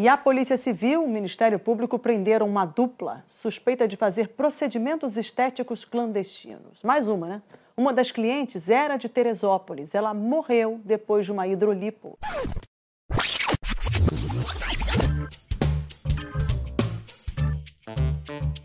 E a Polícia Civil, o Ministério Público prenderam uma dupla suspeita de fazer procedimentos estéticos clandestinos. Mais uma, né? Uma das clientes era de Teresópolis. Ela morreu depois de uma hidrolipo.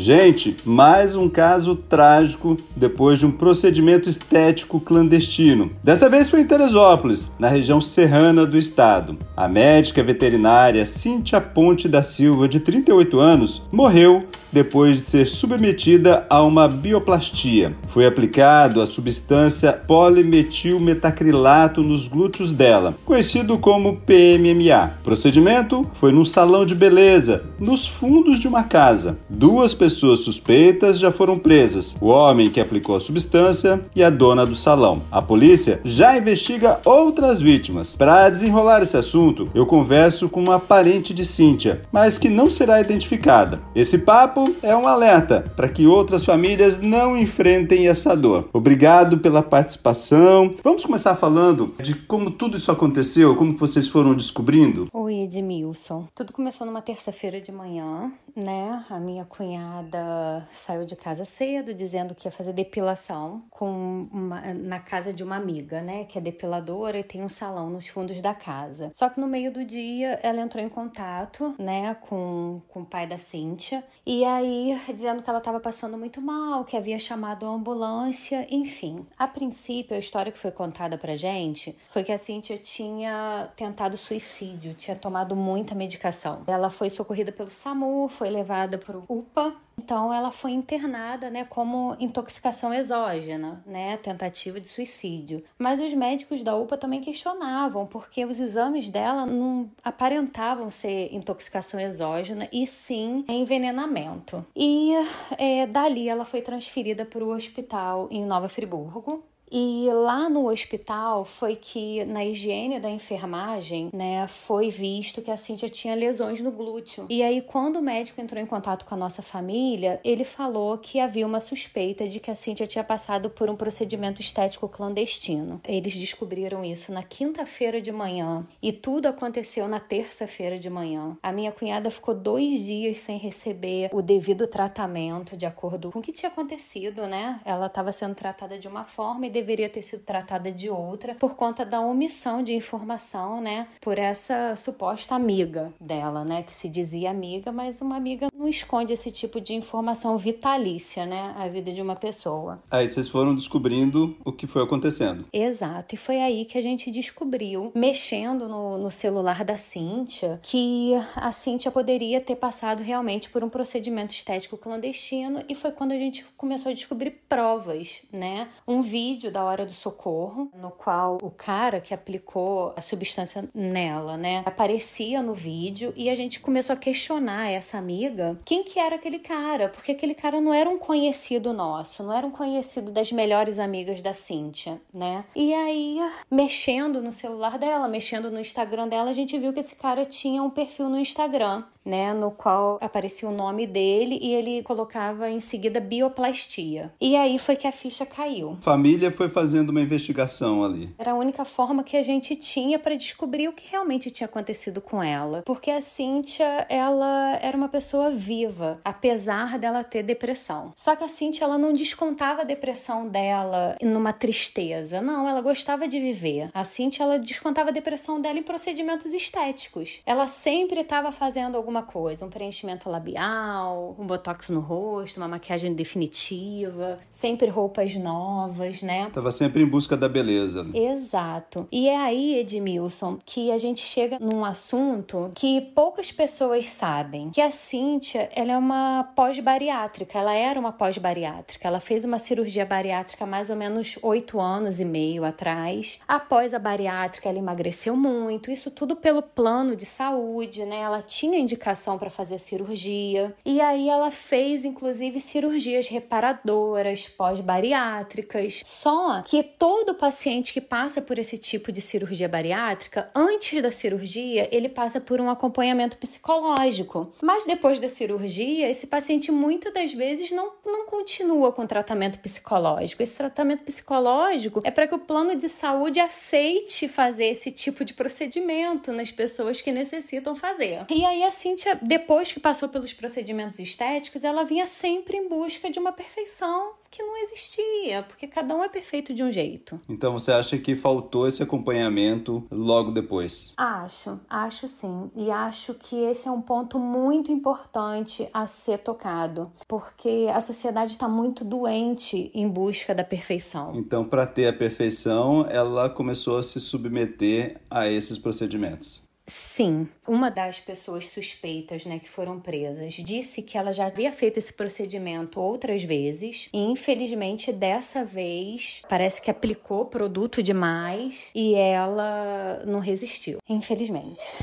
Gente, mais um caso trágico depois de um procedimento estético clandestino. Dessa vez foi em Teresópolis, na região serrana do estado. A médica veterinária Cíntia Ponte da Silva, de 38 anos, morreu depois de ser submetida a uma bioplastia. Foi aplicado a substância polimetilmetacrilato nos glúteos dela, conhecido como PMMA. O procedimento foi num salão de beleza, nos fundos de uma casa. Duas pessoas pessoas suspeitas já foram presas: o homem que aplicou a substância e a dona do salão. A polícia já investiga outras vítimas. Para desenrolar esse assunto, eu converso com uma parente de Cíntia, mas que não será identificada. Esse papo é um alerta para que outras famílias não enfrentem essa dor. Obrigado pela participação. Vamos começar falando de como tudo isso aconteceu, como vocês foram descobrindo? Oi, Edmilson. Tudo começou numa terça-feira de manhã, né? A minha cunhada cunhada saiu de casa cedo dizendo que ia fazer depilação com uma, na casa de uma amiga, né, que é depiladora e tem um salão nos fundos da casa. Só que no meio do dia ela entrou em contato, né, com, com o pai da Cíntia e aí dizendo que ela estava passando muito mal, que havia chamado a ambulância, enfim. A princípio, a história que foi contada pra gente foi que a Cíntia tinha tentado suicídio, tinha tomado muita medicação. Ela foi socorrida pelo SAMU, foi levada pro UPA, então ela foi internada, né, como intoxicação exógena, né, tentativa de suicídio. Mas os médicos da UPA também questionavam, porque os exames dela não aparentavam ser intoxicação exógena e sim envenenamento. E é, dali ela foi transferida para o hospital em Nova Friburgo, e lá no hospital foi que, na higiene da enfermagem, né, foi visto que a Cíntia tinha lesões no glúteo. E aí, quando o médico entrou em contato com a nossa família, ele falou que havia uma suspeita de que a Cíntia tinha passado por um procedimento estético clandestino. Eles descobriram isso na quinta-feira de manhã e tudo aconteceu na terça-feira de manhã. A minha cunhada ficou dois dias sem receber o devido tratamento de acordo com o que tinha acontecido, né? Ela estava sendo tratada de uma forma e deveria ter sido tratada de outra por conta da omissão de informação, né? Por essa suposta amiga dela, né? Que se dizia amiga, mas uma amiga não esconde esse tipo de informação vitalícia, né? A vida de uma pessoa. Aí vocês foram descobrindo o que foi acontecendo. Exato, e foi aí que a gente descobriu, mexendo no, no celular da Cíntia, que a Cíntia poderia ter passado realmente por um procedimento estético clandestino, e foi quando a gente começou a descobrir provas, né? Um vídeo vídeo da hora do socorro, no qual o cara que aplicou a substância nela, né, aparecia no vídeo e a gente começou a questionar essa amiga quem que era aquele cara, porque aquele cara não era um conhecido nosso, não era um conhecido das melhores amigas da Cíntia, né? E aí, mexendo no celular dela, mexendo no Instagram dela, a gente viu que esse cara tinha um perfil no Instagram né, no qual aparecia o nome dele e ele colocava em seguida bioplastia. E aí foi que a ficha caiu. Família foi fazendo uma investigação ali. Era a única forma que a gente tinha para descobrir o que realmente tinha acontecido com ela, porque a Cíntia, ela era uma pessoa viva, apesar dela ter depressão. Só que a Cíntia, ela não descontava a depressão dela numa tristeza, não, ela gostava de viver. A Cíntia, ela descontava a depressão dela em procedimentos estéticos. Ela sempre estava fazendo algum alguma coisa, um preenchimento labial, um botox no rosto, uma maquiagem definitiva, sempre roupas novas, né? Tava sempre em busca da beleza. Exato. E é aí, Edmilson, que a gente chega num assunto que poucas pessoas sabem, que a Cíntia, ela é uma pós-bariátrica, ela era uma pós-bariátrica, ela fez uma cirurgia bariátrica mais ou menos oito anos e meio atrás. Após a bariátrica, ela emagreceu muito, isso tudo pelo plano de saúde, né? Ela tinha indicação indicação para fazer cirurgia. E aí ela fez, inclusive, cirurgias reparadoras, pós-bariátricas. Só que todo paciente que passa por esse tipo de cirurgia bariátrica, antes da cirurgia, ele passa por um acompanhamento psicológico. Mas depois da cirurgia, esse paciente muitas das vezes não, não continua com tratamento psicológico. Esse tratamento psicológico é para que o plano de saúde aceite fazer esse tipo de procedimento nas pessoas que necessitam fazer. E aí a Cíntia, depois que passou pelos procedimentos estéticos, ela vinha sempre em busca de uma perfeição que não existia, porque cada um é perfeito de um jeito. Então você acha que faltou esse acompanhamento logo depois? Acho, acho sim. E acho que esse é um ponto muito importante a ser tocado, porque a sociedade está muito doente em busca da perfeição. Então, para ter a perfeição, ela começou a se submeter a esses procedimentos. Sim, uma das pessoas suspeitas, né, que foram presas, disse que ela já havia feito esse procedimento outras vezes e infelizmente dessa vez parece que aplicou produto demais e ela não resistiu. Infelizmente.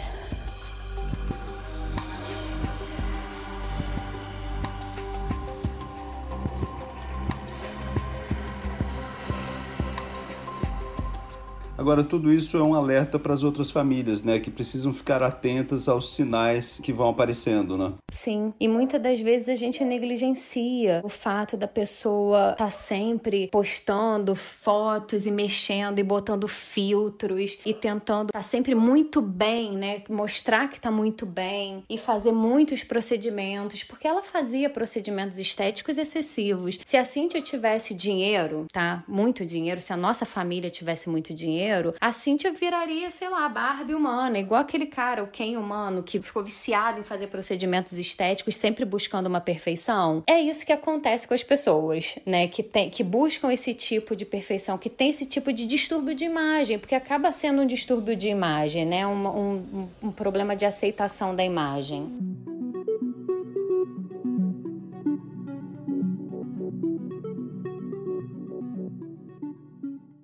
Agora, tudo isso é um alerta para as outras famílias, né? Que precisam ficar atentas aos sinais que vão aparecendo, né? Sim, e muitas das vezes a gente negligencia o fato da pessoa estar tá sempre postando fotos e mexendo e botando filtros e tentando estar tá sempre muito bem, né? Mostrar que está muito bem e fazer muitos procedimentos, porque ela fazia procedimentos estéticos excessivos. Se a Cintia tivesse dinheiro, tá? Muito dinheiro, se a nossa família tivesse muito dinheiro, dinheiro, a Cintia viraria, sei lá, Barbie humana, igual aquele cara, o Ken humano, que ficou viciado em fazer procedimentos estéticos, sempre buscando uma perfeição. É isso que acontece com as pessoas, né? Que, tem, que buscam esse tipo de perfeição, que tem esse tipo de distúrbio de imagem, porque acaba sendo um distúrbio de imagem, né? um, um, um problema de aceitação da imagem.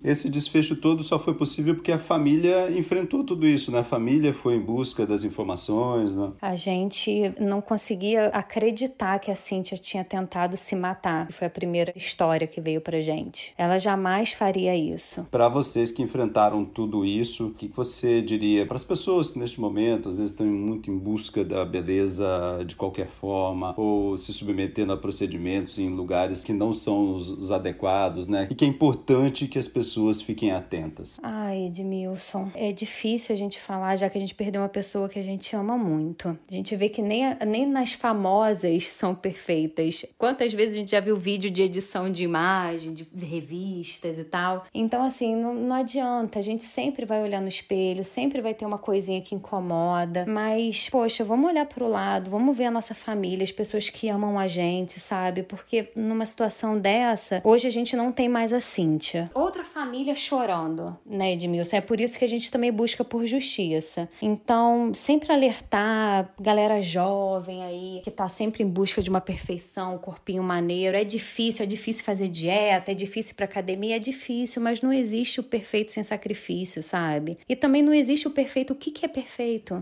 Esse desfecho todo só foi possível porque a família enfrentou tudo isso, né? A família foi em busca das informações, né? A gente não conseguia acreditar que a Cíntia tinha tentado se matar. Foi a primeira história que veio pra gente. Ela jamais faria isso. Para vocês que enfrentaram tudo isso, o que você diria para as pessoas que neste momento às vezes estão muito em busca da beleza de qualquer forma ou se submetendo a procedimentos em lugares que não são os, os adequados, né? E que é importante que as pessoas pessoas fiquem atentas? Ai, Edmilson, é difícil a gente falar, já que a gente perdeu uma pessoa que a gente ama muito. A gente vê que nem, nem nas famosas são perfeitas. Quantas vezes a gente já viu vídeo de edição de imagem, de revistas e tal. Então, assim, não, não adianta. A gente sempre vai olhar no espelho, sempre vai ter uma coisinha que incomoda. Mas, poxa, vamos olhar pro lado, vamos ver a nossa família, as pessoas que amam a gente, sabe? Porque numa situação dessa, hoje a gente não tem mais a Cíntia. Outra família família chorando, né, Edmilson? É por isso que a gente também busca por justiça. Então, sempre alertar galera jovem aí, que tá sempre em busca de uma perfeição, um corpinho maneiro. É difícil, é difícil fazer dieta, é difícil pra academia, é difícil, mas não existe o perfeito sem sacrifício, sabe? E também não existe o perfeito. O que, que é perfeito?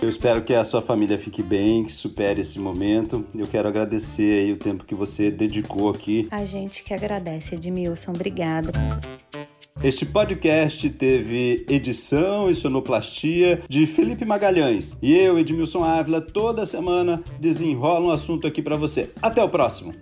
Eu espero que a sua família fique bem, que supere esse momento. Eu quero agradecer aí o tempo que você dedicou aqui. A gente que agradece, Edmilson. Obrigado. Este podcast teve edição e sonoplastia de Felipe Magalhães. E eu, Edmilson Ávila, toda semana desenrola um assunto aqui para você. Até o próximo!